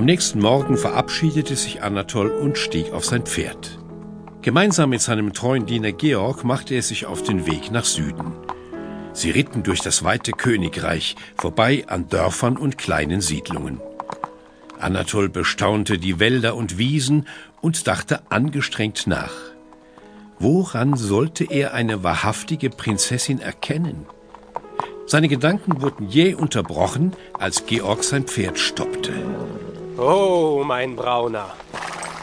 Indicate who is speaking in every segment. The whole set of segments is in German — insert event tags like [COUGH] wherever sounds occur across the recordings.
Speaker 1: Am nächsten Morgen verabschiedete sich Anatol und stieg auf sein Pferd. Gemeinsam mit seinem treuen Diener Georg machte er sich auf den Weg nach Süden. Sie ritten durch das weite Königreich, vorbei an Dörfern und kleinen Siedlungen. Anatol bestaunte die Wälder und Wiesen und dachte angestrengt nach. Woran sollte er eine wahrhaftige Prinzessin erkennen? Seine Gedanken wurden jäh unterbrochen, als Georg sein Pferd stoppte.
Speaker 2: Oh, mein Brauner.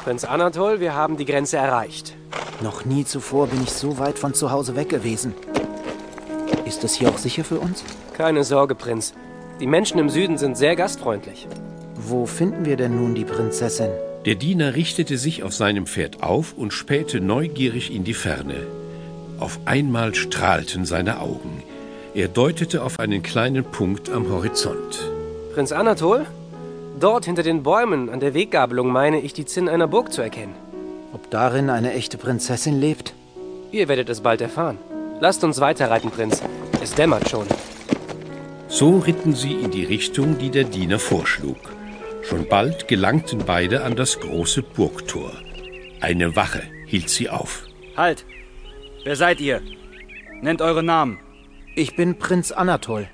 Speaker 2: Prinz Anatol, wir haben die Grenze erreicht.
Speaker 3: Noch nie zuvor bin ich so weit von zu Hause weg gewesen. Ist es hier auch sicher für uns?
Speaker 2: Keine Sorge, Prinz. Die Menschen im Süden sind sehr gastfreundlich.
Speaker 3: Wo finden wir denn nun die Prinzessin?
Speaker 1: Der Diener richtete sich auf seinem Pferd auf und spähte neugierig in die Ferne. Auf einmal strahlten seine Augen. Er deutete auf einen kleinen Punkt am Horizont.
Speaker 2: Prinz Anatol? Dort hinter den Bäumen an der Weggabelung meine ich die Zinn einer Burg zu erkennen.
Speaker 3: Ob darin eine echte Prinzessin lebt?
Speaker 2: Ihr werdet es bald erfahren. Lasst uns weiterreiten, Prinz. Es dämmert schon.
Speaker 1: So ritten sie in die Richtung, die der Diener vorschlug. Schon bald gelangten beide an das große Burgtor. Eine Wache hielt sie auf.
Speaker 4: Halt! Wer seid ihr? Nennt eure Namen.
Speaker 3: Ich bin Prinz Anatol.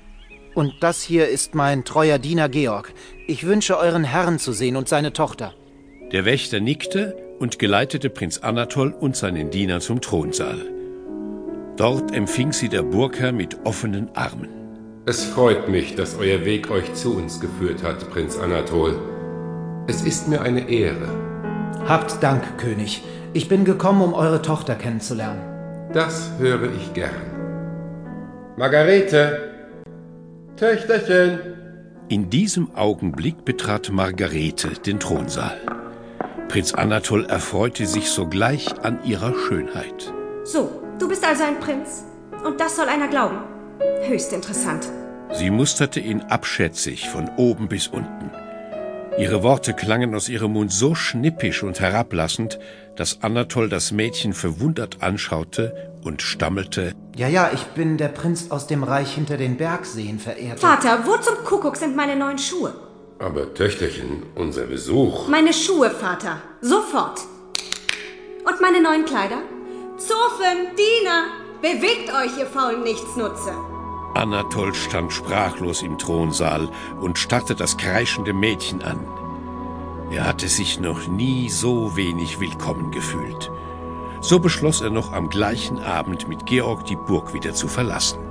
Speaker 3: Und das hier ist mein treuer Diener Georg. Ich wünsche euren Herrn zu sehen und seine Tochter.
Speaker 1: Der Wächter nickte und geleitete Prinz Anatol und seinen Diener zum Thronsaal. Dort empfing sie der Burgherr mit offenen Armen.
Speaker 5: Es freut mich, dass euer Weg euch zu uns geführt hat, Prinz Anatol. Es ist mir eine Ehre.
Speaker 3: Habt Dank, König. Ich bin gekommen, um eure Tochter kennenzulernen.
Speaker 5: Das höre ich gern. Margarete! Töchterchen!
Speaker 1: In diesem Augenblick betrat Margarete den Thronsaal. Prinz Anatol erfreute sich sogleich an ihrer Schönheit.
Speaker 6: So, du bist also ein Prinz. Und das soll einer glauben. Höchst interessant.
Speaker 1: Sie musterte ihn abschätzig von oben bis unten. Ihre Worte klangen aus ihrem Mund so schnippisch und herablassend, dass Anatol das Mädchen verwundert anschaute und stammelte
Speaker 3: Ja, ja, ich bin der Prinz aus dem Reich hinter den Bergseen, verehrter.
Speaker 6: Vater, wo zum Kuckuck sind meine neuen Schuhe?
Speaker 5: Aber Töchterchen, unser Besuch.
Speaker 6: Meine Schuhe, Vater. Sofort. Und meine neuen Kleider? Zofen, Diener, bewegt euch, ihr faulen Nichtsnutze.
Speaker 1: Anatol stand sprachlos im Thronsaal und starrte das kreischende Mädchen an. Er hatte sich noch nie so wenig willkommen gefühlt. So beschloss er noch am gleichen Abend mit Georg die Burg wieder zu verlassen.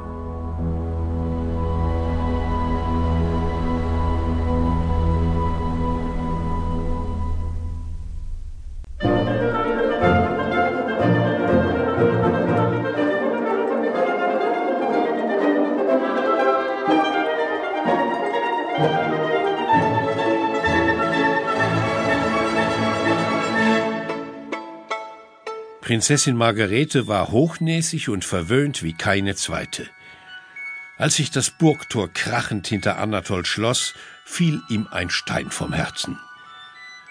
Speaker 1: Prinzessin Margarete war hochnäsig und verwöhnt wie keine zweite. Als sich das Burgtor krachend hinter Anatol schloss, fiel ihm ein Stein vom Herzen.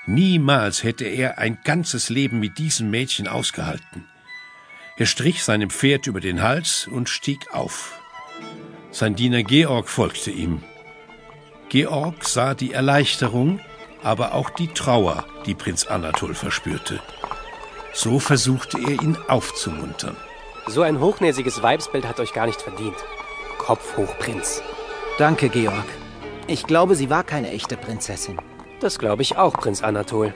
Speaker 1: Niemals hätte er ein ganzes Leben mit diesem Mädchen ausgehalten. Er strich seinem Pferd über den Hals und stieg auf. Sein Diener Georg folgte ihm. Georg sah die Erleichterung, aber auch die Trauer, die Prinz Anatol verspürte. So versuchte er ihn aufzumuntern.
Speaker 2: So ein hochnäsiges Weibsbild hat euch gar nicht verdient. Kopf hoch, Prinz.
Speaker 3: Danke, Georg. Ich glaube, sie war keine echte Prinzessin.
Speaker 2: Das glaube ich auch, Prinz Anatol.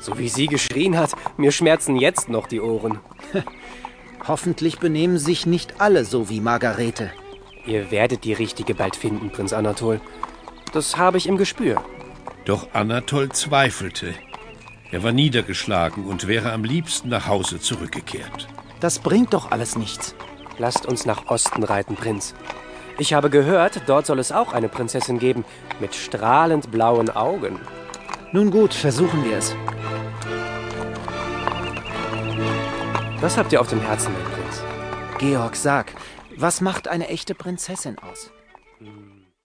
Speaker 2: So wie sie geschrien hat, mir schmerzen jetzt noch die Ohren. [LAUGHS]
Speaker 3: Hoffentlich benehmen sich nicht alle so wie Margarete.
Speaker 2: Ihr werdet die richtige bald finden, Prinz Anatol. Das habe ich im Gespür.
Speaker 1: Doch Anatol zweifelte. Er war niedergeschlagen und wäre am liebsten nach Hause zurückgekehrt.
Speaker 3: Das bringt doch alles nichts.
Speaker 2: Lasst uns nach Osten reiten, Prinz. Ich habe gehört, dort soll es auch eine Prinzessin geben mit strahlend blauen Augen.
Speaker 3: Nun gut, versuchen wir es.
Speaker 2: Was habt ihr auf dem Herzen, mein Prinz?
Speaker 3: Georg, sag, was macht eine echte Prinzessin aus?